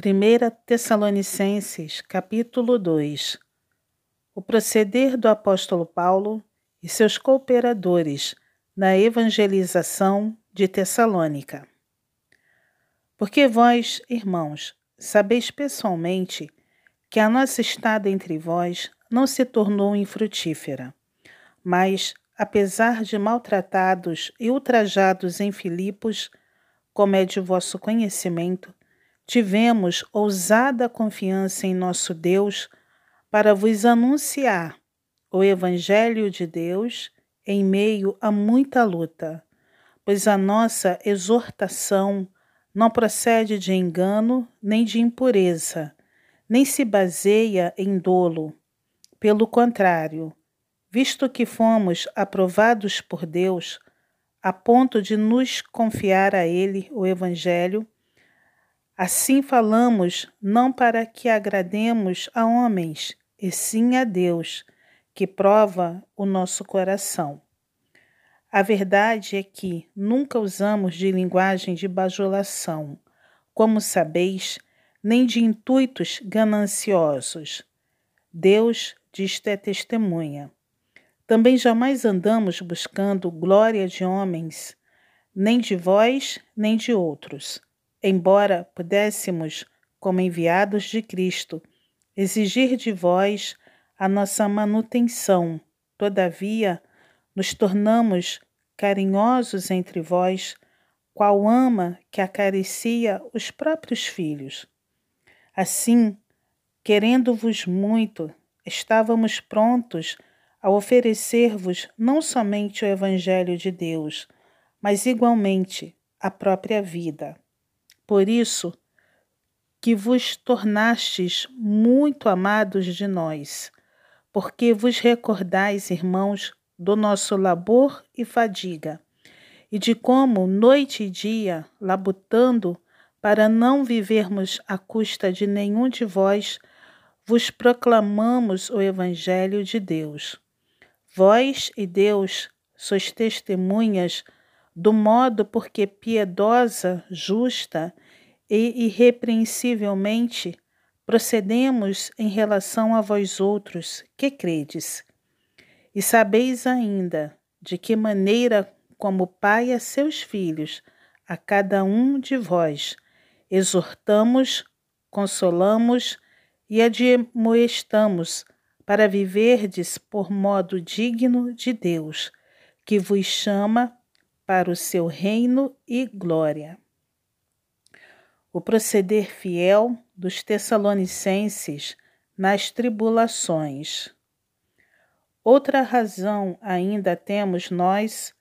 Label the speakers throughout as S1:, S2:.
S1: 1 Tessalonicenses, capítulo 2 O proceder do apóstolo Paulo e seus cooperadores na evangelização de Tessalônica. Porque vós, irmãos, sabeis pessoalmente que a nossa estada entre vós não se tornou infrutífera, mas, apesar de maltratados e ultrajados em Filipos, como é de vosso conhecimento, tivemos ousada confiança em nosso Deus para vos anunciar o Evangelho de Deus em meio a muita luta, pois a nossa exortação não procede de engano nem de impureza, nem se baseia em dolo. Pelo contrário, visto que fomos aprovados por Deus, a ponto de nos confiar a Ele o Evangelho, Assim falamos não para que agrademos a homens, e sim a Deus, que prova o nosso coração. A verdade é que nunca usamos de linguagem de bajulação, como sabeis, nem de intuitos gananciosos. Deus disto é testemunha. Também jamais andamos buscando glória de homens, nem de vós, nem de outros embora pudéssemos, como enviados de Cristo, exigir de vós a nossa manutenção, todavia nos tornamos carinhosos entre vós, qual ama que acaricia os próprios filhos. Assim, querendo-vos muito, estávamos prontos a oferecer-vos não somente o Evangelho de Deus, mas igualmente a própria vida por isso que vos tornastes muito amados de nós, porque vos recordais, irmãos, do nosso labor e fadiga, e de como, noite e dia, labutando, para não vivermos à custa de nenhum de vós, vos proclamamos o Evangelho de Deus. Vós e Deus sois testemunhas do modo porque piedosa, justa e irrepreensivelmente procedemos em relação a vós outros que credes. E sabeis ainda de que maneira, como pai a seus filhos, a cada um de vós, exortamos, consolamos e admoestamos para viverdes por modo digno de Deus, que vos chama para o seu reino e glória. O proceder fiel dos Tessalonicenses nas tribulações. Outra razão ainda temos nós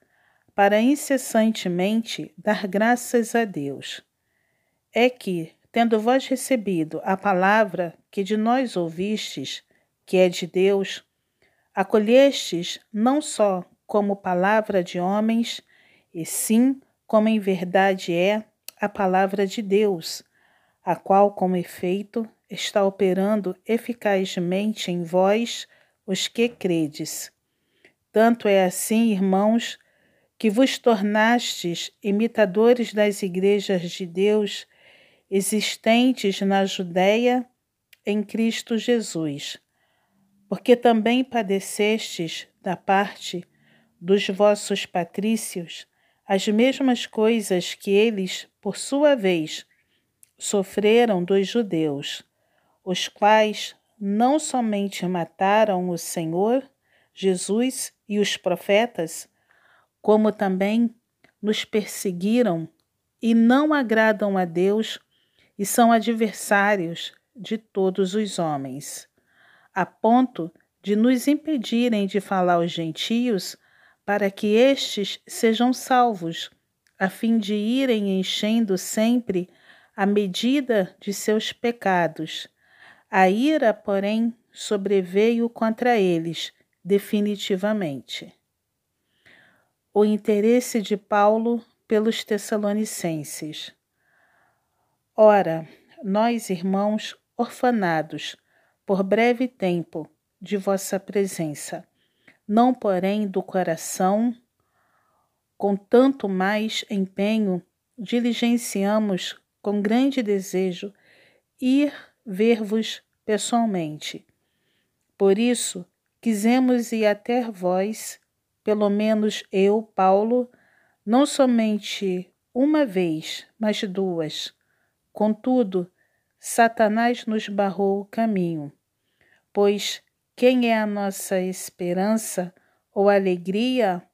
S1: para incessantemente dar graças a Deus. É que, tendo vós recebido a palavra que de nós ouvistes, que é de Deus, acolhestes não só como palavra de homens, e sim como em verdade é a palavra de Deus, a qual, como efeito, está operando eficazmente em vós, os que credes. Tanto é assim, irmãos, que vos tornastes imitadores das igrejas de Deus existentes na Judéia em Cristo Jesus, porque também padecestes da parte dos vossos patrícios as mesmas coisas que eles, por sua vez, sofreram dos judeus, os quais não somente mataram o Senhor, Jesus e os profetas, como também nos perseguiram e não agradam a Deus e são adversários de todos os homens, a ponto de nos impedirem de falar aos gentios para que estes sejam salvos, a fim de irem enchendo sempre a medida de seus pecados. A ira, porém, sobreveio contra eles definitivamente. O interesse de Paulo pelos Tessalonicenses. Ora, nós, irmãos, orfanados, por breve tempo, de vossa presença, não porém do coração, com tanto mais empenho, diligenciamos com grande desejo ir ver-vos pessoalmente. Por isso, quisemos ir até vós, pelo menos eu, Paulo, não somente uma vez, mas duas. Contudo, Satanás nos barrou o caminho, pois quem é a nossa esperança ou alegria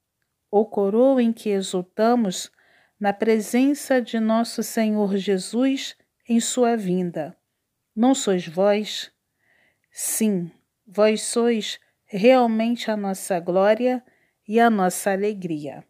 S1: ou coroa em que exultamos na presença de nosso Senhor Jesus em sua vinda? Não sois vós? Sim, vós sois realmente a nossa glória e a nossa alegria.